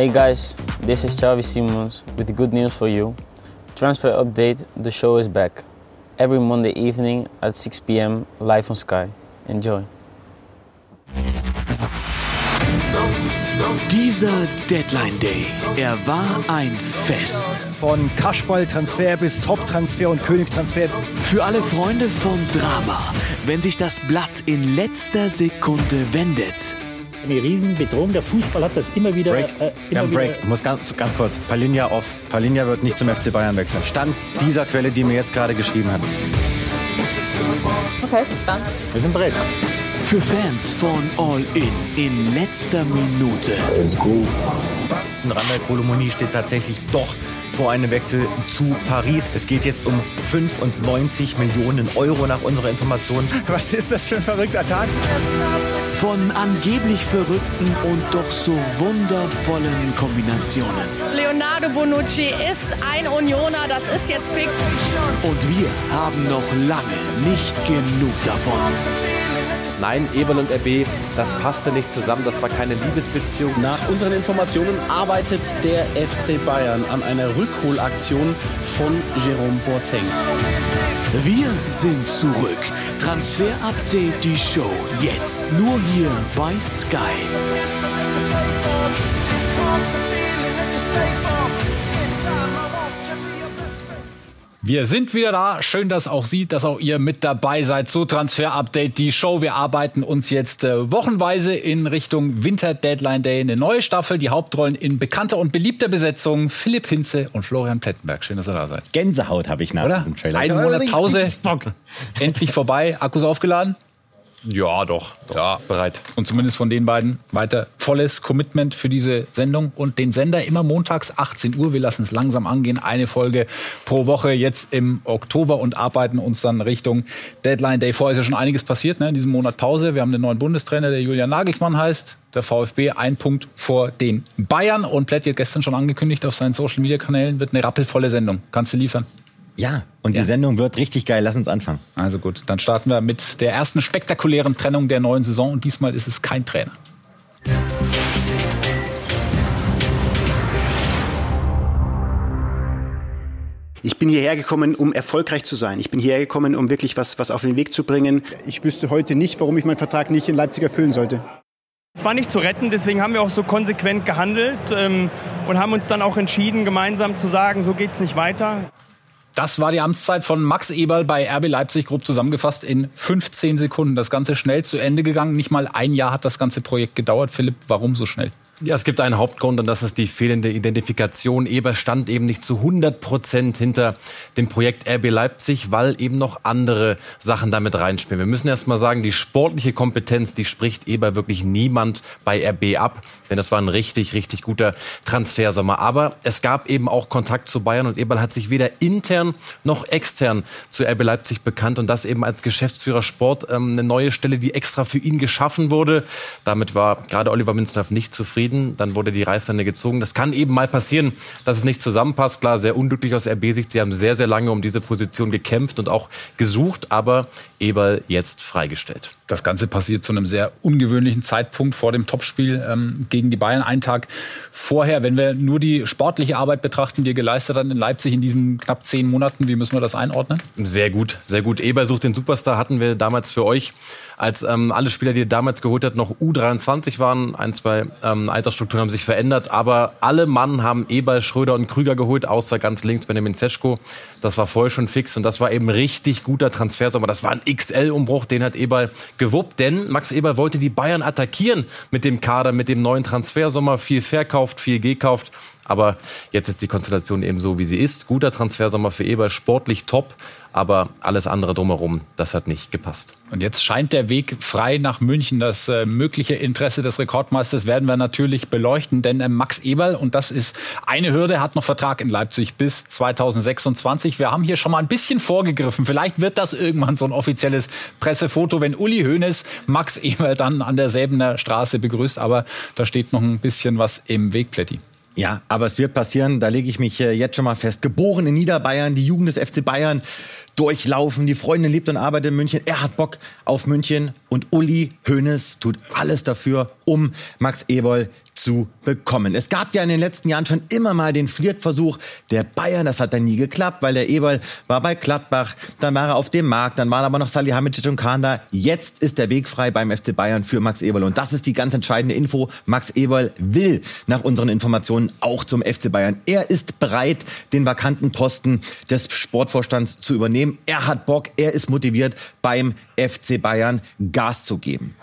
Hey guys, this is Xavi Simons with good news for you. Transfer update, the show is back. Every Monday evening at 6 p.m. live on Sky. Enjoy. Dieser Deadline Day, er war ein Fest. Von Kaschball-Transfer bis Top-Transfer und Königstransfer. Für alle Freunde von Drama, wenn sich das Blatt in letzter Sekunde wendet. Eine Riesenbedrohung. Der Fußball hat das immer wieder. Break. Äh, immer Wir haben wieder Break. Muss ganz, ganz kurz. Palinja off. Palinja wird nicht zum FC Bayern wechseln. Stand dieser Quelle, die mir jetzt gerade geschrieben hat. Okay, dann. Wir sind bereit. Für Fans von All In in letzter Minute. Randall Kolomoni steht tatsächlich doch vor einem Wechsel zu Paris. Es geht jetzt um 95 Millionen Euro nach unserer Information. Was ist das für ein verrückter Tag? Von angeblich verrückten und doch so wundervollen Kombinationen. Leonardo Bonucci ist ein Unioner, das ist jetzt fix. Und wir haben noch lange nicht genug davon. Nein, Eberl und RB, das passte nicht zusammen, das war keine Liebesbeziehung. Nach unseren Informationen arbeitet der FC Bayern an einer Rückholaktion von Jerome Boateng. Wir sind zurück. Transfer Update, die Show. Jetzt nur hier bei Sky. Wir sind wieder da. Schön, dass auch Sie, dass auch ihr mit dabei seid zu Transfer Update, die Show. Wir arbeiten uns jetzt äh, wochenweise in Richtung Winter Deadline Day. Eine neue Staffel, die Hauptrollen in bekannter und beliebter Besetzung. Philipp Hinze und Florian Plettenberg. Schön, dass ihr da seid. Gänsehaut habe ich nach Oder? diesem Trailer. Ein Monat Pause. Endlich vorbei. Akkus aufgeladen. Ja, doch. doch. Ja. bereit. Und zumindest von den beiden weiter volles Commitment für diese Sendung und den Sender immer montags 18 Uhr. Wir lassen es langsam angehen. Eine Folge pro Woche jetzt im Oktober und arbeiten uns dann Richtung Deadline Day vor. Ist ja schon einiges passiert ne, in diesem Monat Pause. Wir haben den neuen Bundestrainer, der Julian Nagelsmann heißt. Der VfB ein Punkt vor den Bayern. Und Plätti hat gestern schon angekündigt auf seinen Social Media Kanälen, wird eine rappelvolle Sendung. Kannst du liefern? Ja, und die Sendung wird richtig geil. Lass uns anfangen. Also gut, dann starten wir mit der ersten spektakulären Trennung der neuen Saison. Und diesmal ist es kein Trainer. Ich bin hierher gekommen, um erfolgreich zu sein. Ich bin hierher gekommen, um wirklich was, was auf den Weg zu bringen. Ich wüsste heute nicht, warum ich meinen Vertrag nicht in Leipzig erfüllen sollte. Es war nicht zu retten, deswegen haben wir auch so konsequent gehandelt ähm, und haben uns dann auch entschieden, gemeinsam zu sagen, so geht's nicht weiter. Das war die Amtszeit von Max Eberl bei RB Leipzig, grob zusammengefasst in 15 Sekunden. Das Ganze schnell zu Ende gegangen. Nicht mal ein Jahr hat das ganze Projekt gedauert. Philipp, warum so schnell? Ja, es gibt einen Hauptgrund und das ist die fehlende Identifikation. Eber stand eben nicht zu 100 Prozent hinter dem Projekt RB Leipzig, weil eben noch andere Sachen damit reinspielen. Wir müssen erst mal sagen, die sportliche Kompetenz, die spricht Eber wirklich niemand bei RB ab, denn das war ein richtig, richtig guter Transfersommer. Aber es gab eben auch Kontakt zu Bayern und Eberl hat sich weder intern noch extern zu RB Leipzig bekannt und das eben als Geschäftsführer Sport ähm, eine neue Stelle, die extra für ihn geschaffen wurde. Damit war gerade Oliver Münsterhoff nicht zufrieden. Dann wurde die Reißleine gezogen. Das kann eben mal passieren, dass es nicht zusammenpasst. Klar, sehr unglücklich aus RB-Sicht. Sie haben sehr, sehr lange um diese Position gekämpft und auch gesucht, aber Eberl jetzt freigestellt. Das Ganze passiert zu einem sehr ungewöhnlichen Zeitpunkt vor dem Topspiel ähm, gegen die Bayern. Einen Tag vorher, wenn wir nur die sportliche Arbeit betrachten, die er geleistet hat in Leipzig in diesen knapp zehn Monaten, wie müssen wir das einordnen? Sehr gut, sehr gut. Eber sucht den Superstar hatten wir damals für euch, als ähm, alle Spieler, die ihr damals geholt hat, noch U23 waren. Ein, zwei ähm, Altersstrukturen haben sich verändert, aber alle Mann haben Eber, Schröder und Krüger geholt, außer ganz links Benjamin Zeschko. Das war vorher schon fix und das war eben richtig guter Transfersommer. Das war ein XL-Umbruch, den hat Eber gewuppt, denn Max Eber wollte die Bayern attackieren mit dem Kader, mit dem neuen Transfersommer. Viel verkauft, viel gekauft. Aber jetzt ist die Konstellation eben so, wie sie ist. Guter Transfersommer für Eber, sportlich top. Aber alles andere drumherum, das hat nicht gepasst. Und jetzt scheint der Weg frei nach München. Das äh, mögliche Interesse des Rekordmeisters werden wir natürlich beleuchten, denn äh, Max Eberl, und das ist eine Hürde, hat noch Vertrag in Leipzig bis 2026. Wir haben hier schon mal ein bisschen vorgegriffen. Vielleicht wird das irgendwann so ein offizielles Pressefoto, wenn Uli Hoeneß Max Eberl dann an der Straße begrüßt. Aber da steht noch ein bisschen was im Weg, Plätti. Ja, aber es wird passieren, da lege ich mich äh, jetzt schon mal fest. Geboren in Niederbayern, die Jugend des FC Bayern durchlaufen. Die Freundin lebt und arbeitet in München. Er hat Bock auf München und Uli Hoeneß tut alles dafür, um Max Eberl zu bekommen. Es gab ja in den letzten Jahren schon immer mal den Flirtversuch der Bayern. Das hat dann nie geklappt, weil der Eberl war bei Gladbach, dann war er auf dem Markt, dann waren aber noch Salihamidzic und Kahn da. Jetzt ist der Weg frei beim FC Bayern für Max Eberl. Und das ist die ganz entscheidende Info. Max Eberl will nach unseren Informationen auch zum FC Bayern. Er ist bereit, den vakanten Posten des Sportvorstands zu übernehmen. Er hat Bock, er ist motiviert, beim FC Bayern Gas zu geben.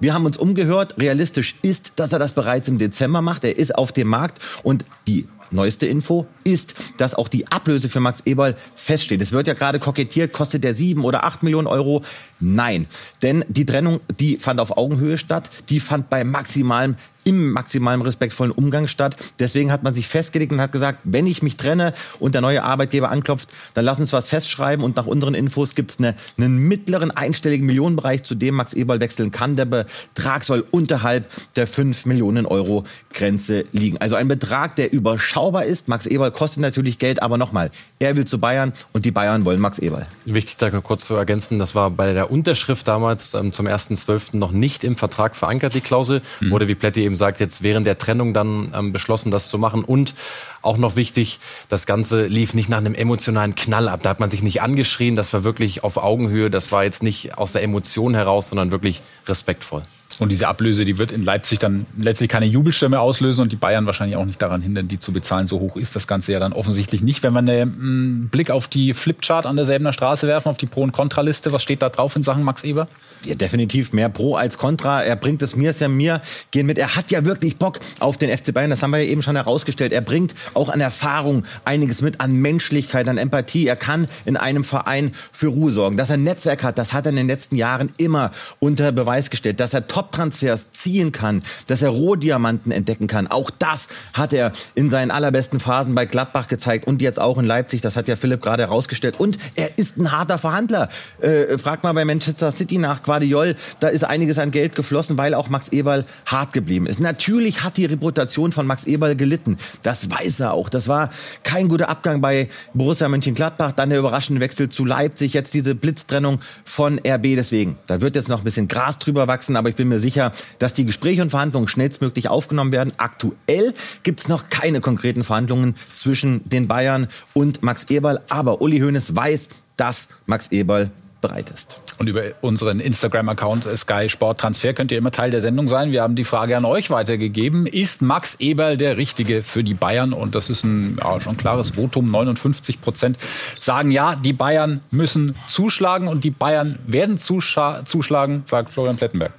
Wir haben uns umgehört. Realistisch ist, dass er das bereits im Dezember macht. Er ist auf dem Markt und die Neueste Info ist, dass auch die Ablöse für Max Eberl feststeht. Es wird ja gerade kokettiert, kostet der sieben oder acht Millionen Euro? Nein, denn die Trennung, die fand auf Augenhöhe statt, die fand bei maximalem im maximalen respektvollen Umgang statt. Deswegen hat man sich festgelegt und hat gesagt, wenn ich mich trenne und der neue Arbeitgeber anklopft, dann lass uns was festschreiben. Und nach unseren Infos gibt es eine, einen mittleren einstelligen Millionenbereich, zu dem Max Eberl wechseln kann. Der Betrag soll unterhalb der 5 Millionen Euro Grenze liegen. Also ein Betrag, der überschaubar ist. Max Eberl kostet natürlich Geld, aber nochmal, er will zu Bayern und die Bayern wollen Max Eberl. Wichtig, da kurz zu ergänzen, das war bei der Unterschrift damals ähm, zum 1.12. noch nicht im Vertrag verankert, die Klausel. Mhm. Wurde, wie Pletti eben sagt, jetzt während der Trennung dann ähm, beschlossen, das zu machen. Und auch noch wichtig, das Ganze lief nicht nach einem emotionalen Knall ab. Da hat man sich nicht angeschrien, das war wirklich auf Augenhöhe, das war jetzt nicht aus der Emotion heraus, sondern wirklich respektvoll. Und diese Ablöse, die wird in Leipzig dann letztlich keine Jubelstimme auslösen und die Bayern wahrscheinlich auch nicht daran hindern, die zu bezahlen. So hoch ist das Ganze ja dann offensichtlich nicht. Wenn wir einen Blick auf die Flipchart an der Säbener Straße werfen, auf die Pro- und Kontraliste, was steht da drauf in Sachen Max Eber? Ja, definitiv mehr Pro als Contra. Er bringt es mir, ist ja mir, gehen mit. Er hat ja wirklich Bock auf den FC Bayern. Das haben wir ja eben schon herausgestellt. Er bringt auch an Erfahrung einiges mit, an Menschlichkeit, an Empathie. Er kann in einem Verein für Ruhe sorgen. Dass er ein Netzwerk hat, das hat er in den letzten Jahren immer unter Beweis gestellt. Dass er Top-Transfers ziehen kann, dass er Rohdiamanten entdecken kann. Auch das hat er in seinen allerbesten Phasen bei Gladbach gezeigt und jetzt auch in Leipzig. Das hat ja Philipp gerade herausgestellt. Und er ist ein harter Verhandler. Äh, frag mal bei Manchester City nach Guardiol, da ist einiges an Geld geflossen, weil auch Max Eberl hart geblieben ist. Natürlich hat die Reputation von Max Eberl gelitten. Das weiß er auch. Das war kein guter Abgang bei Borussia Mönchengladbach, dann der überraschende Wechsel zu Leipzig, jetzt diese Blitztrennung von RB. Deswegen, da wird jetzt noch ein bisschen Gras drüber wachsen, aber ich bin mir sicher, dass die Gespräche und Verhandlungen schnellstmöglich aufgenommen werden. Aktuell gibt es noch keine konkreten Verhandlungen zwischen den Bayern und Max Eberl, aber Uli Hoeneß weiß, dass Max Eberl bereit ist. Und über unseren Instagram-Account Sky Sport Transfer könnt ihr immer Teil der Sendung sein. Wir haben die Frage an euch weitergegeben. Ist Max Eberl der Richtige für die Bayern? Und das ist ein ja, schon klares Votum. 59 Prozent sagen ja, die Bayern müssen zuschlagen und die Bayern werden zuschlagen, sagt Florian Plettenberg.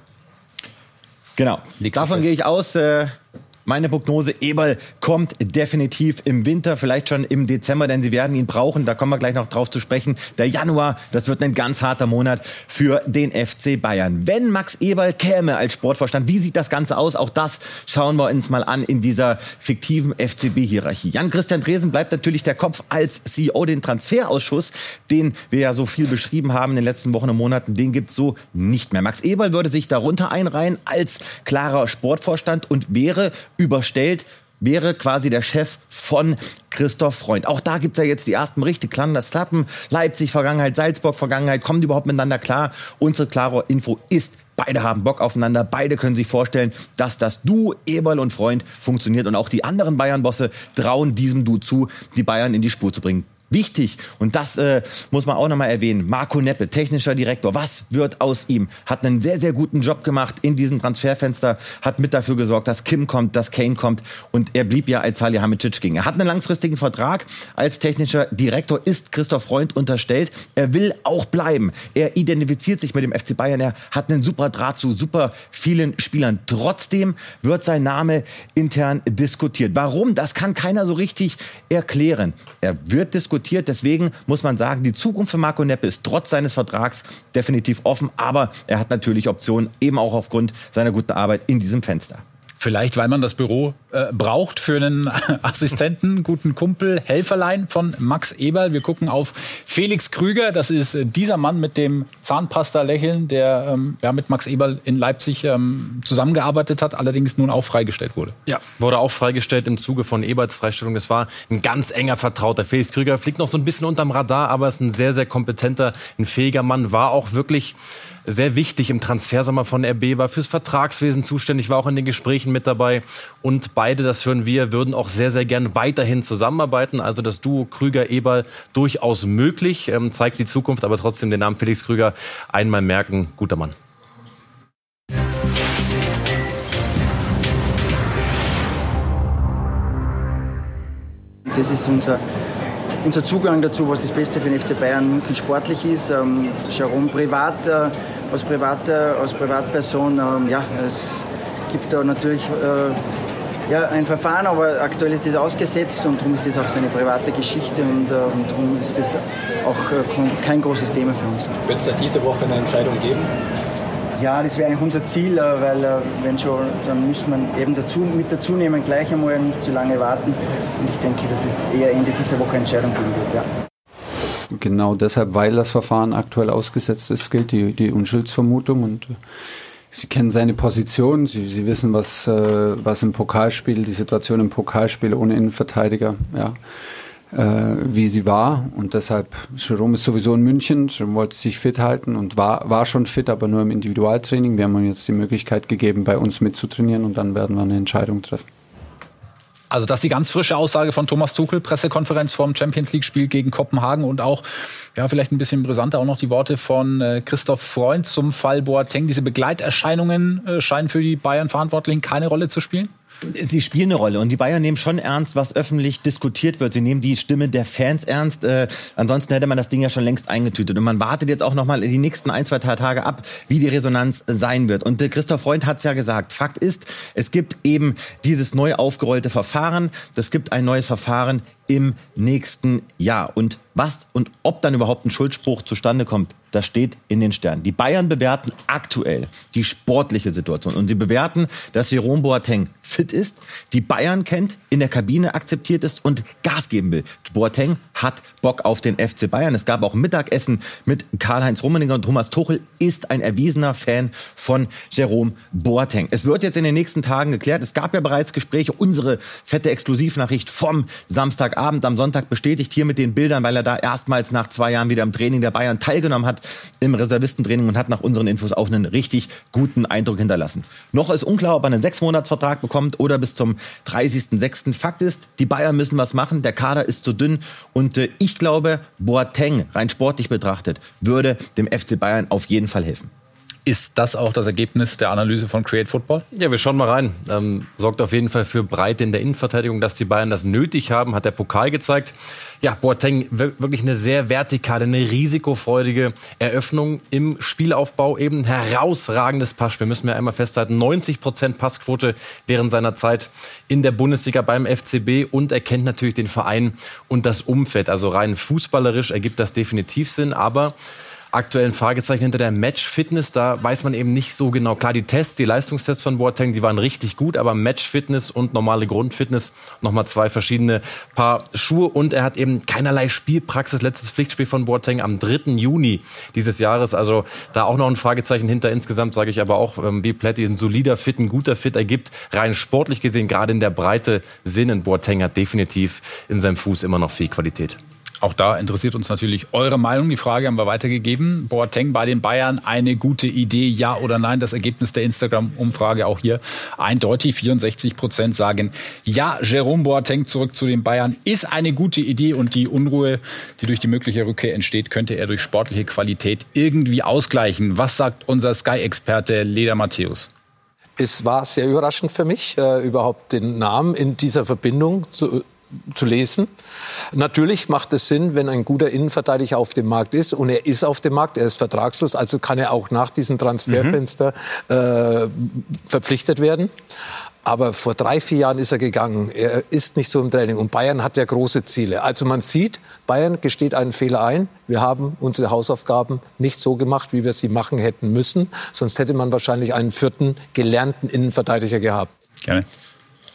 Genau. Davon gehe ich aus. Äh meine Prognose, Eberl kommt definitiv im Winter, vielleicht schon im Dezember, denn sie werden ihn brauchen. Da kommen wir gleich noch drauf zu sprechen. Der Januar, das wird ein ganz harter Monat für den FC Bayern. Wenn Max Eberl käme als Sportvorstand, wie sieht das Ganze aus? Auch das schauen wir uns mal an in dieser fiktiven FCB-Hierarchie. Jan-Christian Dresen bleibt natürlich der Kopf als CEO. Den Transferausschuss, den wir ja so viel beschrieben haben in den letzten Wochen und Monaten, den gibt's so nicht mehr. Max Eberl würde sich darunter einreihen als klarer Sportvorstand und wäre überstellt wäre quasi der Chef von Christoph Freund. Auch da gibt's ja jetzt die ersten Berichte, klappen das klappen. Leipzig Vergangenheit, Salzburg Vergangenheit, kommen die überhaupt miteinander klar? Unsere klare Info ist, beide haben Bock aufeinander, beide können sich vorstellen, dass das Du, Eberl und Freund funktioniert und auch die anderen Bayern-Bosse trauen diesem Du zu, die Bayern in die Spur zu bringen. Wichtig, und das äh, muss man auch nochmal erwähnen, Marco Neppe, technischer Direktor, was wird aus ihm? Hat einen sehr, sehr guten Job gemacht in diesem Transferfenster, hat mit dafür gesorgt, dass Kim kommt, dass Kane kommt und er blieb ja, als Salihamidzic ging. Er hat einen langfristigen Vertrag als technischer Direktor, ist Christoph Freund unterstellt. Er will auch bleiben. Er identifiziert sich mit dem FC Bayern, er hat einen super Draht zu super vielen Spielern. Trotzdem wird sein Name intern diskutiert. Warum? Das kann keiner so richtig erklären. Er wird diskutiert diskutiert. Deswegen muss man sagen, die Zukunft für Marco Neppe ist trotz seines Vertrags definitiv offen. Aber er hat natürlich Optionen, eben auch aufgrund seiner guten Arbeit in diesem Fenster. Vielleicht, weil man das Büro äh, braucht für einen Assistenten, guten Kumpel, Helferlein von Max Eberl. Wir gucken auf Felix Krüger. Das ist äh, dieser Mann mit dem Zahnpasta-Lächeln, der ähm, ja, mit Max Eberl in Leipzig ähm, zusammengearbeitet hat, allerdings nun auch freigestellt wurde. Ja, wurde auch freigestellt im Zuge von Eberls Freistellung. Das war ein ganz enger Vertrauter. Felix Krüger fliegt noch so ein bisschen unterm Radar, aber ist ein sehr, sehr kompetenter, ein fähiger Mann. War auch wirklich sehr wichtig im Transfersommer von RB, war fürs Vertragswesen zuständig, war auch in den Gesprächen mit dabei. Und beide, das hören wir, würden auch sehr, sehr gern weiterhin zusammenarbeiten. Also das Duo Krüger-Eberl durchaus möglich, ähm, zeigt die Zukunft, aber trotzdem den Namen Felix Krüger einmal merken, guter Mann. Das ist unser, unser Zugang dazu, was das Beste für den FC Bayern München sportlich ist. Ähm, Jerome privat, äh, als, Privat, als Privatperson, ähm, ja, es gibt da natürlich äh, ja, ein Verfahren, aber aktuell ist das ausgesetzt und darum ist das auch seine private Geschichte und, äh, und darum ist das auch äh, kein großes Thema für uns. Wird es da diese Woche eine Entscheidung geben? Ja, das wäre eigentlich unser Ziel, äh, weil äh, wenn schon, dann müsste man eben dazu, mit dazu nehmen, gleich einmal nicht zu lange warten. Und ich denke, dass es eher Ende dieser Woche Entscheidung geben wird. Ja. Genau deshalb, weil das Verfahren aktuell ausgesetzt ist, gilt die, die Unschuldsvermutung und äh, Sie kennen seine Position, Sie, Sie wissen, was, was im Pokalspiel, die Situation im Pokalspiel ohne Innenverteidiger, ja, äh, wie sie war. Und deshalb, Jerome ist sowieso in München. Jerome wollte sich fit halten und war, war schon fit, aber nur im Individualtraining. Wir haben ihm jetzt die Möglichkeit gegeben, bei uns mitzutrainieren und dann werden wir eine Entscheidung treffen. Also das ist die ganz frische Aussage von Thomas Tuchel, Pressekonferenz vorm Champions League Spiel gegen Kopenhagen und auch, ja, vielleicht ein bisschen brisanter auch noch die Worte von äh, Christoph Freund zum Fall Boateng. Diese Begleiterscheinungen äh, scheinen für die Bayern-Verantwortlichen keine Rolle zu spielen? Sie spielen eine Rolle und die Bayern nehmen schon ernst, was öffentlich diskutiert wird. Sie nehmen die Stimme der Fans ernst. Äh, ansonsten hätte man das Ding ja schon längst eingetütet. Und man wartet jetzt auch noch mal die nächsten ein, zwei Tage ab, wie die Resonanz sein wird. Und äh, Christoph Freund hat es ja gesagt. Fakt ist, es gibt eben dieses neu aufgerollte Verfahren. Es gibt ein neues Verfahren im nächsten Jahr. Und was und ob dann überhaupt ein Schuldspruch zustande kommt, das steht in den Sternen. Die Bayern bewerten aktuell die sportliche Situation und sie bewerten, dass Jerome Boateng fit ist, die Bayern kennt, in der Kabine akzeptiert ist und Gas geben will. Boateng hat Bock auf den FC Bayern. Es gab auch Mittagessen mit Karl-Heinz Rummenigge und Thomas Tuchel ist ein erwiesener Fan von Jerome Boateng. Es wird jetzt in den nächsten Tagen geklärt. Es gab ja bereits Gespräche. Unsere fette Exklusivnachricht vom Samstagabend am Sonntag bestätigt hier mit den Bildern, weil er da erstmals nach zwei Jahren wieder im Training der Bayern teilgenommen hat, im Reservistentraining und hat nach unseren Infos auch einen richtig guten Eindruck hinterlassen. Noch ist unklar, ob er einen Sechsmonatsvertrag bekommt oder bis zum 30.06. Fakt ist, die Bayern müssen was machen. Der Kader ist zu dünn und äh, ich glaube, Boateng, rein sportlich betrachtet, würde dem FC Bayern auf jeden Fall helfen. Ist das auch das Ergebnis der Analyse von Create Football? Ja, wir schauen mal rein. Ähm, sorgt auf jeden Fall für Breite in der Innenverteidigung, dass die Bayern das nötig haben, hat der Pokal gezeigt. Ja, Boateng wirklich eine sehr vertikale, eine risikofreudige Eröffnung im Spielaufbau, eben herausragendes Passspiel, müssen wir einmal festhalten. 90 Prozent Passquote während seiner Zeit in der Bundesliga beim FCB und er kennt natürlich den Verein und das Umfeld. Also rein fußballerisch ergibt das definitiv Sinn, aber aktuellen Fragezeichen hinter der Match-Fitness. Da weiß man eben nicht so genau. Klar, die Tests, die Leistungstests von Boateng, die waren richtig gut, aber Match-Fitness und normale Grundfitness, nochmal zwei verschiedene Paar Schuhe. Und er hat eben keinerlei Spielpraxis. Letztes Pflichtspiel von Boateng am 3. Juni dieses Jahres. Also da auch noch ein Fragezeichen hinter. Insgesamt sage ich aber auch, ähm, wie Pletti ein solider Fit, ein guter Fit ergibt. Rein sportlich gesehen, gerade in der Breite Sinn. Boateng hat definitiv in seinem Fuß immer noch viel Qualität. Auch da interessiert uns natürlich eure Meinung. Die Frage haben wir weitergegeben. Boateng bei den Bayern eine gute Idee, ja oder nein? Das Ergebnis der Instagram-Umfrage auch hier eindeutig. 64 Prozent sagen ja. Jerome Boateng zurück zu den Bayern ist eine gute Idee und die Unruhe, die durch die mögliche Rückkehr entsteht, könnte er durch sportliche Qualität irgendwie ausgleichen. Was sagt unser Sky-Experte Leder Matthäus? Es war sehr überraschend für mich, äh, überhaupt den Namen in dieser Verbindung zu, zu lesen. Natürlich macht es Sinn, wenn ein guter Innenverteidiger auf dem Markt ist und er ist auf dem Markt, er ist vertragslos, also kann er auch nach diesem Transferfenster mhm. äh, verpflichtet werden. Aber vor drei, vier Jahren ist er gegangen. Er ist nicht so im Training. Und Bayern hat ja große Ziele. Also man sieht, Bayern gesteht einen Fehler ein. Wir haben unsere Hausaufgaben nicht so gemacht, wie wir sie machen hätten müssen. Sonst hätte man wahrscheinlich einen vierten gelernten Innenverteidiger gehabt. Gerne.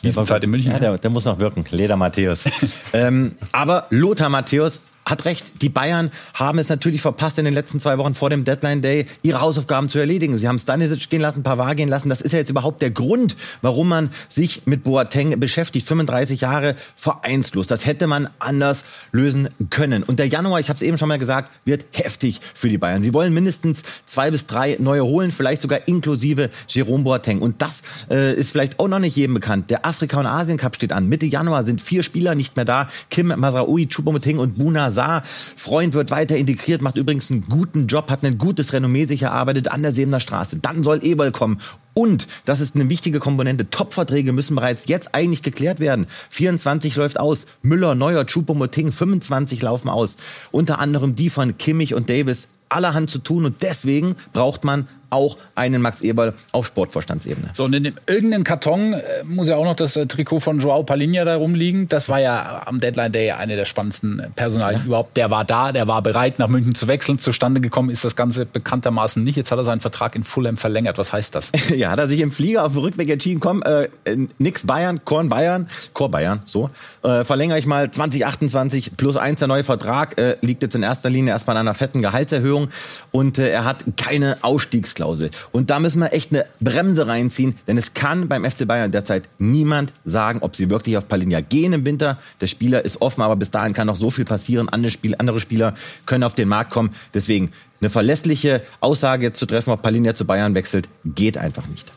Wiesenzeit in München. Ja, der, der muss noch wirken. Leder Matthäus. ähm, aber Lothar Matthäus hat recht. Die Bayern haben es natürlich verpasst, in den letzten zwei Wochen vor dem Deadline Day ihre Hausaufgaben zu erledigen. Sie haben Stanisic gehen lassen, Pavard gehen lassen. Das ist ja jetzt überhaupt der Grund, warum man sich mit Boateng beschäftigt. 35 Jahre vereinslos. Das hätte man anders lösen können. Und der Januar, ich habe es eben schon mal gesagt, wird heftig für die Bayern. Sie wollen mindestens zwei bis drei neue holen, vielleicht sogar inklusive Jerome Boateng. Und das äh, ist vielleicht auch noch nicht jedem bekannt. Der Afrika- und Asien-Cup steht an. Mitte Januar sind vier Spieler nicht mehr da. Kim Masraoui, Choupo-Moting und Buna Saar. Freund wird weiter integriert, macht übrigens einen guten Job, hat ein gutes Renommee sich erarbeitet an der Sebener Straße. Dann soll Eberl kommen. Und, das ist eine wichtige Komponente, Topverträge müssen bereits jetzt eigentlich geklärt werden. 24 läuft aus. Müller, Neuer, Choupo-Moting, 25 laufen aus. Unter anderem die von Kimmich und Davis allerhand zu tun und deswegen braucht man auch einen Max Eberl auf Sportvorstandsebene. So, und in dem, irgendeinem Karton äh, muss ja auch noch das äh, Trikot von Joao Palinha da rumliegen. Das war ja am Deadline Day eine der spannendsten äh, Personalien ja. überhaupt. Der war da, der war bereit, nach München zu wechseln. Zustande gekommen ist das Ganze bekanntermaßen nicht. Jetzt hat er seinen Vertrag in Fulham verlängert. Was heißt das? ja, hat er sich im Flieger auf dem Rückweg entschieden, komm, äh, nix Bayern, Korn Bayern, Chor Bayern, so. Äh, verlängere ich mal 2028 plus eins der neue Vertrag, äh, liegt jetzt in erster Linie erstmal an einer fetten Gehaltserhöhung und äh, er hat keine Ausstiegsklausel. Ausstiegsklausel. Und da müssen wir echt eine Bremse reinziehen, denn es kann beim FC Bayern derzeit niemand sagen, ob sie wirklich auf Palinja gehen im Winter. Der Spieler ist offen, aber bis dahin kann noch so viel passieren. Andere, Spiel, andere Spieler können auf den Markt kommen. Deswegen eine verlässliche Aussage jetzt zu treffen, ob Palinja zu Bayern wechselt, geht einfach nicht.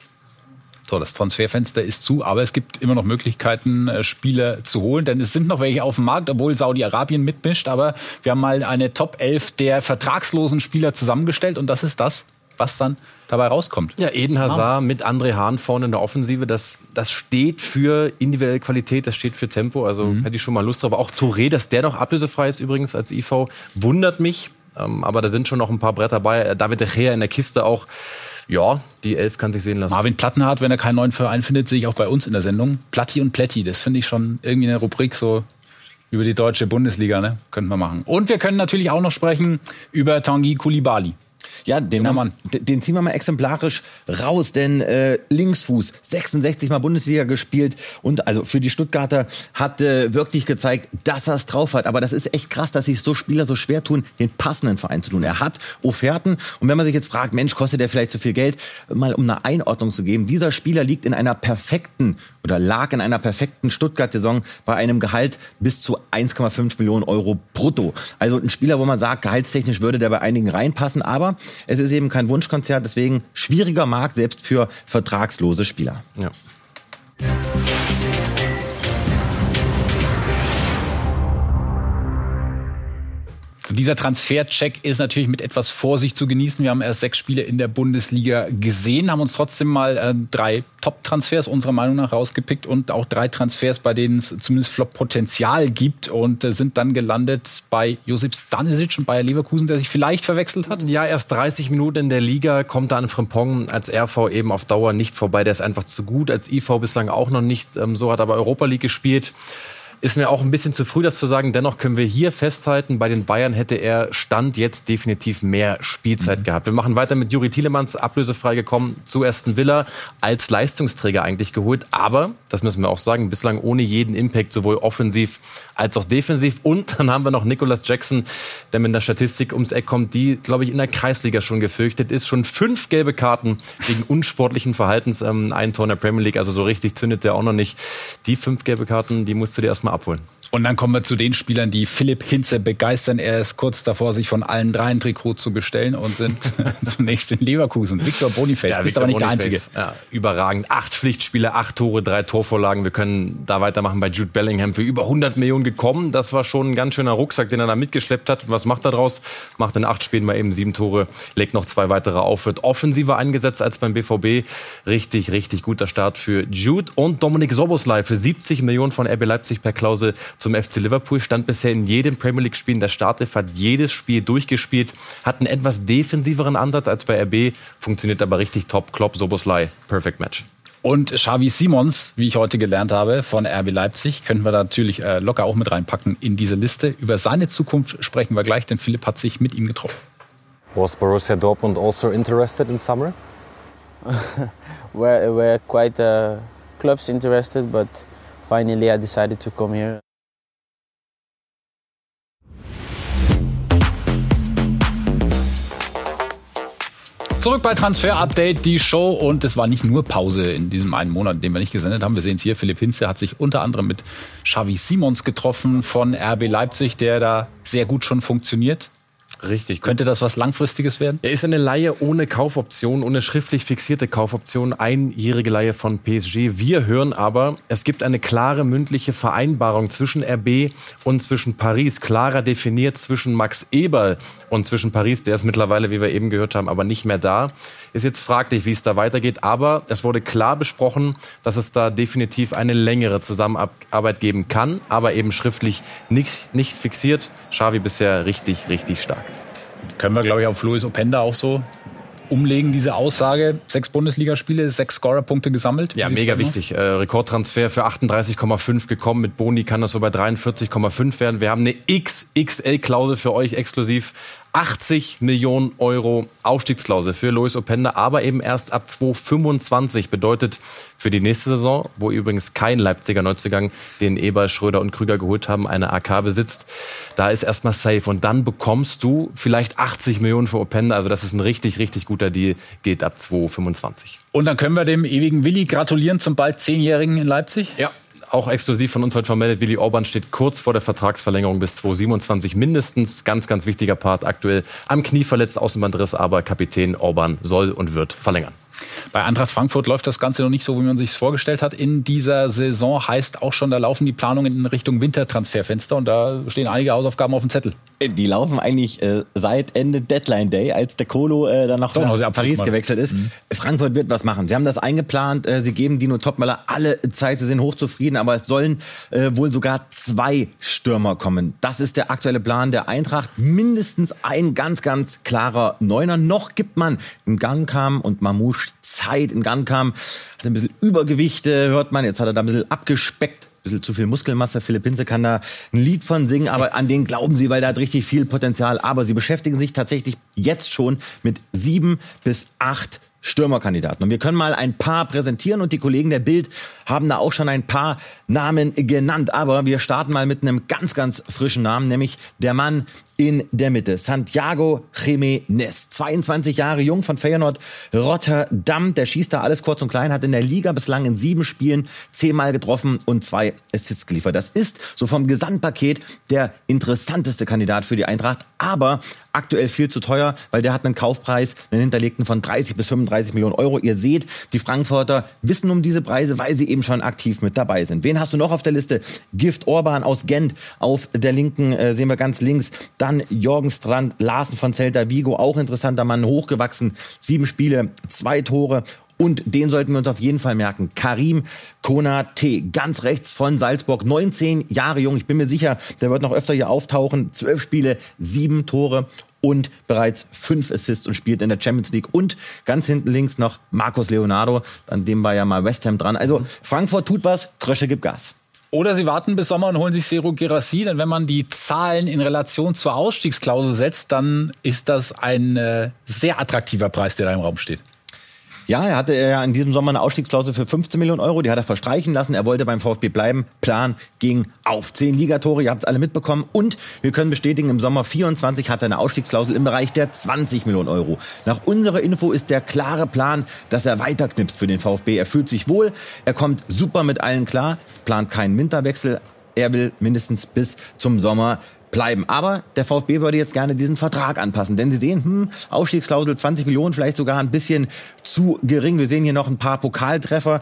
So, das Transferfenster ist zu, aber es gibt immer noch Möglichkeiten, äh, Spieler zu holen, denn es sind noch welche auf dem Markt, obwohl Saudi-Arabien mitmischt. Aber wir haben mal eine Top 11 der vertragslosen Spieler zusammengestellt und das ist das, was dann dabei rauskommt. Ja, Eden Hazard mit André Hahn vorne in der Offensive, das, das steht für individuelle Qualität, das steht für Tempo. Also mhm. hätte ich schon mal Lust drauf. Auch Touré, dass der noch ablösefrei ist übrigens als IV, wundert mich. Ähm, aber da sind schon noch ein paar Bretter bei. Äh, David De Gea in der Kiste auch. Ja, die Elf kann sich sehen lassen. Marvin Plattenhardt, wenn er keinen neuen Verein findet, sehe ich auch bei uns in der Sendung. Platti und Plätti, das finde ich schon irgendwie eine Rubrik so über die deutsche Bundesliga, ne? Könnten wir machen. Und wir können natürlich auch noch sprechen über Tanguy Koulibaly. Ja, den, haben, den ziehen wir mal exemplarisch raus, denn äh, Linksfuß, 66 Mal Bundesliga gespielt und also für die Stuttgarter hat äh, wirklich gezeigt, dass er es drauf hat. Aber das ist echt krass, dass sich so Spieler so schwer tun, den passenden Verein zu tun. Er hat Offerten und wenn man sich jetzt fragt, Mensch, kostet der vielleicht zu viel Geld, mal um eine Einordnung zu geben, dieser Spieler liegt in einer perfekten oder lag in einer perfekten Stuttgart-Saison bei einem Gehalt bis zu 1,5 Millionen Euro brutto. Also ein Spieler, wo man sagt, gehaltstechnisch würde der bei einigen reinpassen, aber es ist eben kein Wunschkonzert, deswegen schwieriger Markt selbst für vertragslose Spieler. Ja. Dieser Transfercheck ist natürlich mit etwas Vorsicht zu genießen. Wir haben erst sechs Spiele in der Bundesliga gesehen, haben uns trotzdem mal äh, drei Top-Transfers unserer Meinung nach rausgepickt und auch drei Transfers, bei denen es zumindest Flop-Potenzial gibt und äh, sind dann gelandet bei Josip Stanisic und Bayer Leverkusen, der sich vielleicht verwechselt hat. Ja, erst 30 Minuten in der Liga, kommt da an Frimpong als RV eben auf Dauer nicht vorbei. Der ist einfach zu gut, als IV bislang auch noch nicht. Ähm, so hat aber Europa League gespielt. Ist mir auch ein bisschen zu früh, das zu sagen. Dennoch können wir hier festhalten, bei den Bayern hätte er Stand jetzt definitiv mehr Spielzeit mhm. gehabt. Wir machen weiter mit Juri Tielemans, ablösefrei gekommen zu Aston Villa, als Leistungsträger eigentlich geholt. Aber, das müssen wir auch sagen, bislang ohne jeden Impact, sowohl offensiv als auch defensiv. Und dann haben wir noch Nicholas Jackson, der mit einer Statistik ums Eck kommt, die, glaube ich, in der Kreisliga schon gefürchtet ist. Schon fünf gelbe Karten wegen unsportlichen Verhaltens, ähm, ein Tor in der Premier League. Also so richtig zündet der auch noch nicht. Die fünf gelbe Karten, die musst du dir erstmal erstmal abholen. Und dann kommen wir zu den Spielern, die Philipp Hinze begeistern. Er ist kurz davor, sich von allen drei ein Trikot zu bestellen und sind zunächst in Leverkusen. Victor Boniface, ja, bist Victor aber nicht Boniface. der Einzige. Ja, überragend. Acht Pflichtspiele, acht Tore, drei Torvorlagen. Wir können da weitermachen bei Jude Bellingham. Für über 100 Millionen gekommen. Das war schon ein ganz schöner Rucksack, den er da mitgeschleppt hat. Und was macht er draus? Macht in acht Spielen mal eben sieben Tore, legt noch zwei weitere auf, wird offensiver eingesetzt als beim BVB. Richtig, richtig guter Start für Jude. Und Dominik Soboslai für 70 Millionen von RB Leipzig per Klausel zum FC Liverpool, stand bisher in jedem Premier League-Spiel in der Startelf, hat jedes Spiel durchgespielt, hat einen etwas defensiveren Ansatz als bei RB, funktioniert aber richtig top. Klopp, Soboslai, perfect match. Und Xavi Simons, wie ich heute gelernt habe, von RB Leipzig, könnten wir da natürlich äh, locker auch mit reinpacken in diese Liste. Über seine Zukunft sprechen wir gleich, denn Philipp hat sich mit ihm getroffen. Was Borussia Dortmund also interested in summer? we're, we're quite uh, clubs interested, but finally I decided to come here. Zurück bei Transfer Update, die Show. Und es war nicht nur Pause in diesem einen Monat, den wir nicht gesendet haben. Wir sehen es hier. Philipp Hinze hat sich unter anderem mit Xavi Simons getroffen von RB Leipzig, der da sehr gut schon funktioniert. Richtig. Könnte das was Langfristiges werden? Er ist eine Laie ohne Kaufoption, ohne schriftlich fixierte Kaufoption, einjährige Laie von PSG. Wir hören aber, es gibt eine klare mündliche Vereinbarung zwischen RB und zwischen Paris, klarer definiert zwischen Max Eberl und zwischen Paris. Der ist mittlerweile, wie wir eben gehört haben, aber nicht mehr da. Ist jetzt fraglich, wie es da weitergeht, aber es wurde klar besprochen, dass es da definitiv eine längere Zusammenarbeit geben kann, aber eben schriftlich nicht, nicht fixiert. Xavi bisher richtig, richtig stark. Können wir, glaube ich, auf Luis Openda auch so umlegen, diese Aussage. Sechs Bundesligaspiele, sechs Scorerpunkte gesammelt. Ja, mega wichtig. Äh, Rekordtransfer für 38,5 gekommen. Mit Boni kann das so bei 43,5 werden. Wir haben eine XXL-Klausel für euch exklusiv. 80 Millionen Euro Aufstiegsklausel für Luis Openda, aber eben erst ab 2025 bedeutet für die nächste Saison, wo übrigens kein Leipziger Neuzugang den Eber, Schröder und Krüger geholt haben, eine AK besitzt. Da ist erstmal safe und dann bekommst du vielleicht 80 Millionen für Openda, also das ist ein richtig, richtig guter Deal, geht ab 2025. Und dann können wir dem ewigen Willi gratulieren zum bald Zehnjährigen in Leipzig? Ja, auch exklusiv von uns heute vermeldet, Willi Orban steht kurz vor der Vertragsverlängerung bis 2027 mindestens. Ganz, ganz wichtiger Part aktuell am Knie verletzt, Außenbandriss, aber Kapitän Orban soll und wird verlängern. Bei Eintracht Frankfurt läuft das Ganze noch nicht so, wie man sich es vorgestellt hat. In dieser Saison heißt auch schon, da laufen die Planungen in Richtung Wintertransferfenster und da stehen einige Hausaufgaben auf dem Zettel. Die laufen eigentlich äh, seit Ende Deadline Day, als der Kolo äh, dann Doch, nach Paris mal. gewechselt ist. Mhm. Frankfurt wird was machen. Sie haben das eingeplant. Äh, sie geben Dino Topmöller alle Zeit. Sie sind hochzufrieden, aber es sollen äh, wohl sogar zwei Stürmer kommen. Das ist der aktuelle Plan der Eintracht. Mindestens ein ganz, ganz klarer Neuner. Noch gibt man in Gankam und Mamouche Zeit. In Gankam hat ein bisschen Übergewicht, äh, hört man. Jetzt hat er da ein bisschen abgespeckt bisschen zu viel Muskelmasse. Philipp Hinze kann da ein Lied von singen, aber an den glauben sie, weil da hat richtig viel Potenzial. Aber sie beschäftigen sich tatsächlich jetzt schon mit sieben bis acht Stürmerkandidaten. Und wir können mal ein paar präsentieren und die Kollegen der Bild haben da auch schon ein paar Namen genannt. Aber wir starten mal mit einem ganz, ganz frischen Namen, nämlich der Mann in der Mitte. Santiago Jiménez. 22 Jahre jung von Feyenoord Rotterdam. Der schießt da alles kurz und klein, hat in der Liga bislang in sieben Spielen zehnmal getroffen und zwei Assists geliefert. Das ist so vom Gesamtpaket der interessanteste Kandidat für die Eintracht, aber aktuell viel zu teuer, weil der hat einen Kaufpreis, einen hinterlegten von 30 bis 35 Millionen Euro. Ihr seht, die Frankfurter wissen um diese Preise, weil sie eben schon aktiv mit dabei sind. Wen hast du noch auf der Liste? Gift Orban aus Gent auf der linken äh, sehen wir ganz links. Dann Jorgen Strand, Larsen von Celta Vigo, auch interessanter Mann, hochgewachsen, sieben Spiele, zwei Tore. Und den sollten wir uns auf jeden Fall merken. Karim Konate, ganz rechts von Salzburg, 19 Jahre jung. Ich bin mir sicher, der wird noch öfter hier auftauchen. Zwölf Spiele, sieben Tore und bereits fünf Assists und spielt in der Champions League. Und ganz hinten links noch Marcos Leonardo, an dem war ja mal West Ham dran. Also Frankfurt tut was, Krösche gibt Gas. Oder sie warten bis Sommer und holen sich Sero Gerassi, denn wenn man die Zahlen in Relation zur Ausstiegsklausel setzt, dann ist das ein äh, sehr attraktiver Preis, der da im Raum steht. Ja, er hatte ja in diesem Sommer eine Ausstiegsklausel für 15 Millionen Euro. Die hat er verstreichen lassen. Er wollte beim VfB bleiben. Plan ging auf. Zehn Ligatore, ihr habt es alle mitbekommen. Und wir können bestätigen, im Sommer 24 hat er eine Ausstiegsklausel im Bereich der 20 Millionen Euro. Nach unserer Info ist der klare Plan, dass er weiterknipst für den VfB. Er fühlt sich wohl. Er kommt super mit allen klar. Plant keinen Winterwechsel. Er will mindestens bis zum Sommer bleiben. Aber der VfB würde jetzt gerne diesen Vertrag anpassen, denn sie sehen, hm, Ausstiegsklausel 20 Millionen, vielleicht sogar ein bisschen zu gering. Wir sehen hier noch ein paar Pokaltreffer.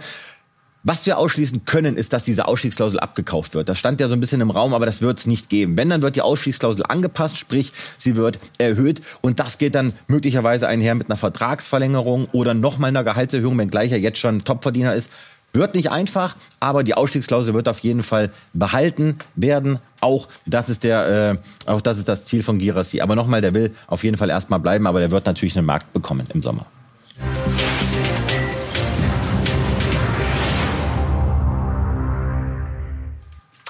Was wir ausschließen können, ist, dass diese Ausstiegsklausel abgekauft wird. Das stand ja so ein bisschen im Raum, aber das wird es nicht geben. Wenn, dann wird die Ausstiegsklausel angepasst, sprich, sie wird erhöht. Und das geht dann möglicherweise einher mit einer Vertragsverlängerung oder nochmal einer Gehaltserhöhung, wenngleich er jetzt schon Topverdiener ist. Wird nicht einfach, aber die Ausstiegsklausel wird auf jeden Fall behalten werden. Auch das ist der, äh, auch das ist das Ziel von Girassi. Aber nochmal, der will auf jeden Fall erstmal bleiben, aber der wird natürlich einen Markt bekommen im Sommer.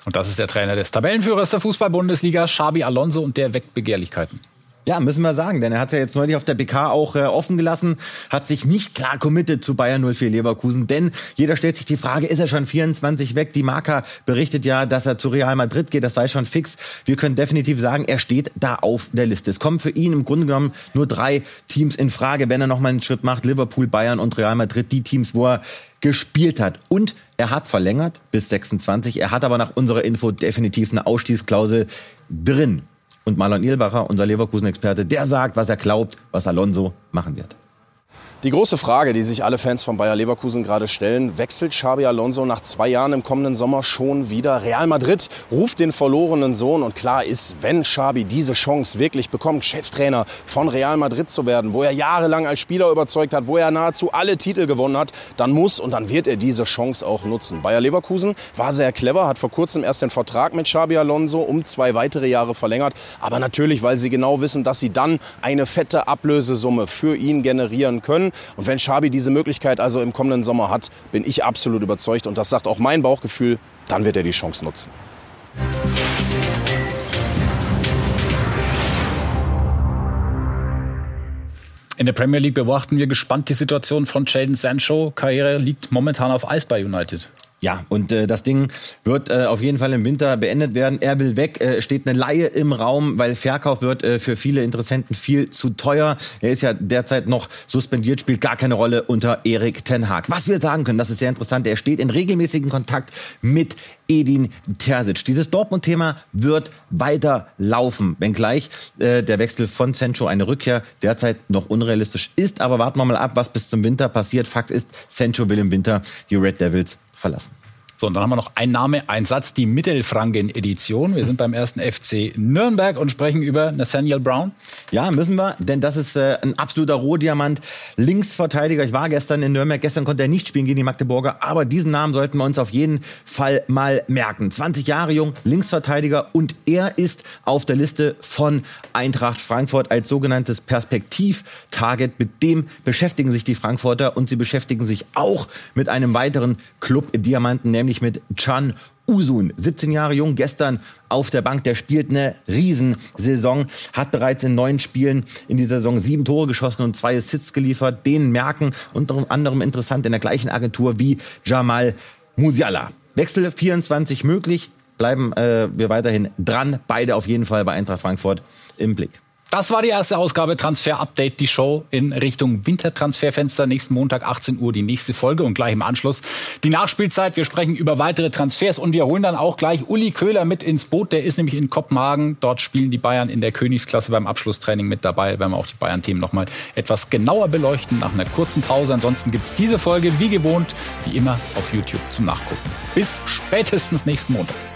Und das ist der Trainer des Tabellenführers der Fußball-Bundesliga, Xabi Alonso, und der weckt Begehrlichkeiten. Ja, müssen wir sagen, denn er hat ja jetzt neulich auf der BK auch äh, offen gelassen, hat sich nicht klar committed zu Bayern 04 Leverkusen, denn jeder stellt sich die Frage, ist er schon 24 weg? Die Marca berichtet ja, dass er zu Real Madrid geht, das sei schon fix. Wir können definitiv sagen, er steht da auf der Liste. Es kommen für ihn im Grunde genommen nur drei Teams in Frage, wenn er noch mal einen Schritt macht, Liverpool, Bayern und Real Madrid, die Teams, wo er gespielt hat. Und er hat verlängert bis 26, er hat aber nach unserer Info definitiv eine Ausstiegsklausel drin. Und Marlon Ilbacher, unser Leverkusen-Experte, der sagt, was er glaubt, was Alonso machen wird. Die große Frage, die sich alle Fans von Bayer Leverkusen gerade stellen, wechselt Xabi Alonso nach zwei Jahren im kommenden Sommer schon wieder? Real Madrid ruft den verlorenen Sohn und klar ist, wenn Xabi diese Chance wirklich bekommt, Cheftrainer von Real Madrid zu werden, wo er jahrelang als Spieler überzeugt hat, wo er nahezu alle Titel gewonnen hat, dann muss und dann wird er diese Chance auch nutzen. Bayer Leverkusen war sehr clever, hat vor kurzem erst den Vertrag mit Xabi Alonso um zwei weitere Jahre verlängert, aber natürlich, weil sie genau wissen, dass sie dann eine fette Ablösesumme für ihn generieren können. Und wenn Schabi diese Möglichkeit also im kommenden Sommer hat, bin ich absolut überzeugt und das sagt auch mein Bauchgefühl, dann wird er die Chance nutzen. In der Premier League beobachten wir gespannt die Situation von Jaden Sancho. Karriere liegt momentan auf Eis bei United. Ja, und äh, das Ding wird äh, auf jeden Fall im Winter beendet werden. Er will weg, äh, steht eine Laie im Raum, weil Verkauf wird äh, für viele Interessenten viel zu teuer. Er ist ja derzeit noch suspendiert, spielt gar keine Rolle unter Erik Ten Hag. Was wir sagen können, das ist sehr interessant, er steht in regelmäßigen Kontakt mit Edin Terzic. Dieses Dortmund-Thema wird weiter laufen, wenngleich äh, der Wechsel von Sancho eine Rückkehr derzeit noch unrealistisch ist. Aber warten wir mal ab, was bis zum Winter passiert. Fakt ist, Sancho will im Winter die Red Devils verlassen. So, und dann haben wir noch ein Name, ein Satz, die Mittelfranken-Edition. Wir sind beim ersten FC Nürnberg und sprechen über Nathaniel Brown. Ja, müssen wir, denn das ist äh, ein absoluter Rohdiamant. Linksverteidiger. Ich war gestern in Nürnberg. Gestern konnte er nicht spielen gegen die Magdeburger, aber diesen Namen sollten wir uns auf jeden Fall mal merken. 20 Jahre jung, Linksverteidiger und er ist auf der Liste von Eintracht Frankfurt als sogenanntes Perspektiv-Target. Mit dem beschäftigen sich die Frankfurter und sie beschäftigen sich auch mit einem weiteren Club-Diamanten, nämlich nämlich mit Chan Usun, 17 Jahre jung, gestern auf der Bank, der spielt eine Riesensaison, hat bereits in neun Spielen in dieser Saison sieben Tore geschossen und zwei Assists geliefert. Den merken unter anderem interessant in der gleichen Agentur wie Jamal Musiala. Wechsel 24 möglich, bleiben äh, wir weiterhin dran. Beide auf jeden Fall bei Eintracht Frankfurt im Blick. Das war die erste Ausgabe Transfer Update, die Show in Richtung Wintertransferfenster. Nächsten Montag 18 Uhr die nächste Folge und gleich im Anschluss die Nachspielzeit. Wir sprechen über weitere Transfers und wir holen dann auch gleich Uli Köhler mit ins Boot. Der ist nämlich in Kopenhagen. Dort spielen die Bayern in der Königsklasse beim Abschlusstraining mit dabei. Werden wir auch die Bayern-Themen nochmal etwas genauer beleuchten nach einer kurzen Pause. Ansonsten gibt es diese Folge wie gewohnt, wie immer auf YouTube zum Nachgucken. Bis spätestens nächsten Montag.